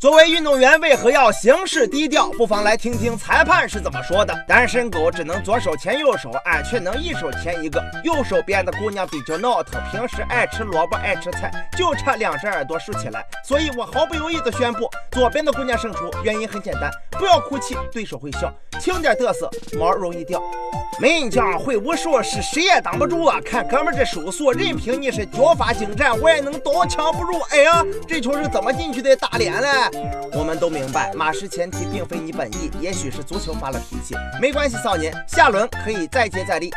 作为运动员，为何要行事低调？不妨来听听裁判是怎么说的。单身狗只能左手牵右手，俺却能一手牵一个。右手边的姑娘比较闹腾，平时爱吃萝卜爱吃菜，就差两只耳朵竖起来。所以我毫不犹豫地宣布，左边的姑娘胜出。原因很简单，不要哭泣，对手会笑；轻点嘚瑟，毛容易掉。门将会武术，是谁也挡不住啊！看哥们这手速，任凭你是脚法精湛，我也能刀枪不入。哎呀，这球是怎么进去的？打脸了！我们都明白，马失前蹄并非你本意，也许是足球发了脾气。没关系，少年，下轮可以再接再厉。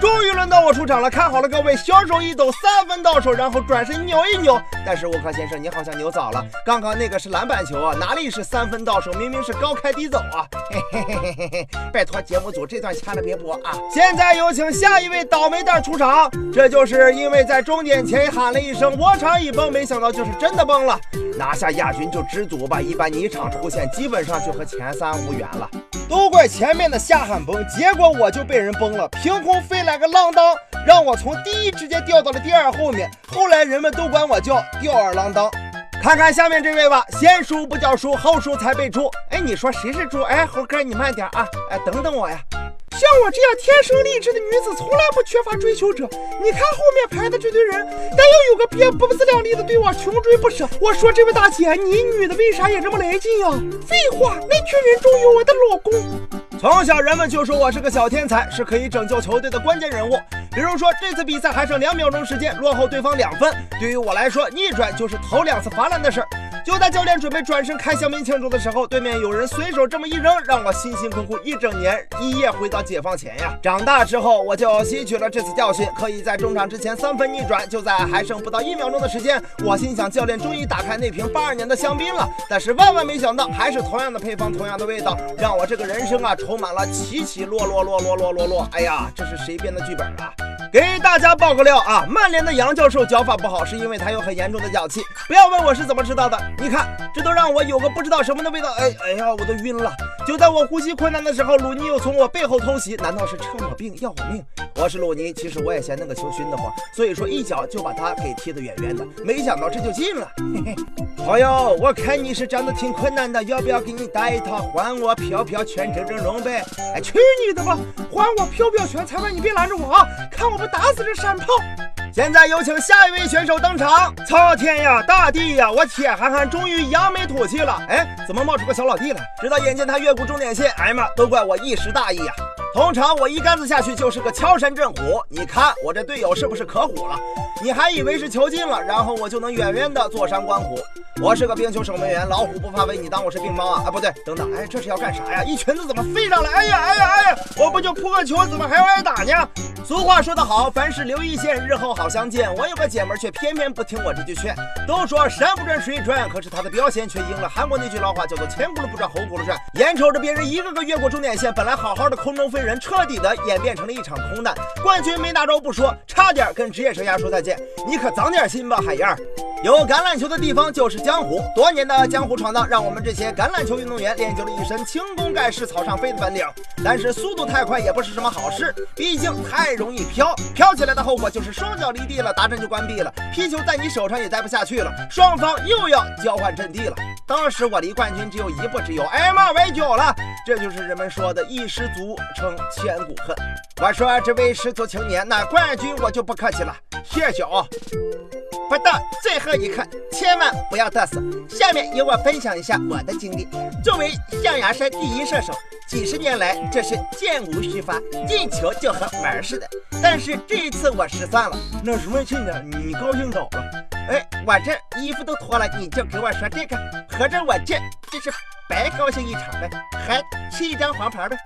终于轮到我出场了，看好了各位，小手一抖，三分到手，然后转身扭一扭。但是沃克先生，你好像扭早了，刚刚那个是篮板球啊，哪里是三分到手，明明是高开低走啊！嘿嘿嘿嘿嘿嘿，拜托节目组这段掐了别播啊！现在有请下一位倒霉蛋出场，这就是因为在终点前喊了一声“我场已崩”，没想到就是真的崩了，拿下亚军就知足吧，一般你场出现，基本上就和前三无缘了。都怪前面的下喊崩，结果我就被人崩了，凭空飞来个浪荡，让我从第一直接掉到了第二后面。后来人们都管我叫吊儿郎当。看看下面这位吧，先输不叫输，后输才被猪。哎，你说谁是猪？哎，猴哥你慢点啊！哎，等等我呀。像我这样天生丽质的女子，从来不缺乏追求者。你看后面排的这堆人，但又有个别不自量力的对我穷追不舍。我说这位大姐，你女的为啥也这么来劲呀？废话，那群人中有我的老公。从小人们就说我是个小天才，是可以拯救球队的关键人物。比如说这次比赛还剩两秒钟时间，落后对方两分，对于我来说，逆转就是头两次罚篮的事儿。就在教练准备转身开香槟庆祝的时候，对面有人随手这么一扔，让我辛辛苦苦一整年一夜回到解放前呀！长大之后，我就吸取了这次教训，可以在中场之前三分逆转。就在还剩不到一秒钟的时间，我心想教练终于打开那瓶八二年的香槟了。但是万万没想到，还是同样的配方，同样的味道，让我这个人生啊充满了起起落落落落落落落。哎呀，这是谁编的剧本啊？给大家爆个料啊！曼联的杨教授脚法不好，是因为他有很严重的脚气。不要问我是怎么知道的，你看，这都让我有个不知道什么的味道。哎哎呀，我都晕了！就在我呼吸困难的时候，鲁尼又从我背后偷袭，难道是趁我病要我命？我是鲁尼，其实我也嫌那个球熏得慌，所以说一脚就把他给踢得远远的。没想到这就进了，嘿嘿。朋友，我看你是长得挺困难的，要不要给你带一套还我飘飘拳整整容呗？哎，去你的吧！还我飘飘拳，裁判你别拦着我啊！看我。不打死这山炮！现在有请下一位选手登场。苍天呀，大地呀，我铁憨憨终于扬眉吐气了。哎，怎么冒出个小老弟来？直到眼见他越过终点线，哎呀妈，都怪我一时大意呀！通常我一杆子下去就是个敲山震虎，你看我这队友是不是可虎了？你还以为是球进了，然后我就能远远的坐山观虎？我是个冰球守门员，老虎不发威，你当我是病猫啊？啊，不对，等等，哎，这是要干啥呀？一群子怎么飞上来？哎呀，哎呀，哎呀，我不就扑个球，怎么还要挨打呢？俗话说得好，凡事留一线，日后好相见。我有个姐们却偏偏不听我这句劝。都说山不转水转，可是她的表现却应了韩国那句老话，叫做前轱辘不转后轱辘转。眼瞅着别人一个个越过终点线，本来好好的空中飞人，彻底的演变成了一场空难。冠军没拿着不说，差点跟职业生涯说再见。你可长点心吧，海燕。有橄榄球的地方就是江湖，多年的江湖闯荡，让我们这些橄榄球运动员练就了一身轻功盖世、草上飞的本领。但是速度太快也不是什么好事，毕竟太容易飘，飘起来的后果就是双脚离地了，达阵就关闭了，皮球在你手上也待不下去了，双方又要交换阵地了。当时我离冠军只有一步之遥，哎妈，崴脚了。这就是人们说的一失足成千古恨。我说这位失足青年，那冠军我就不客气了，谢谢啊。不到最后一刻，千万不要嘚瑟。下面由我分享一下我的经历。作为象牙山第一射手，几十年来这是箭无虚发，进球就和玩似的。但是这一次我失算了，那什么亲家，你高兴早了。哎，我这衣服都脱了，你就给我说这个，合着我这这是白高兴一场呗？还吃一张黄牌呗？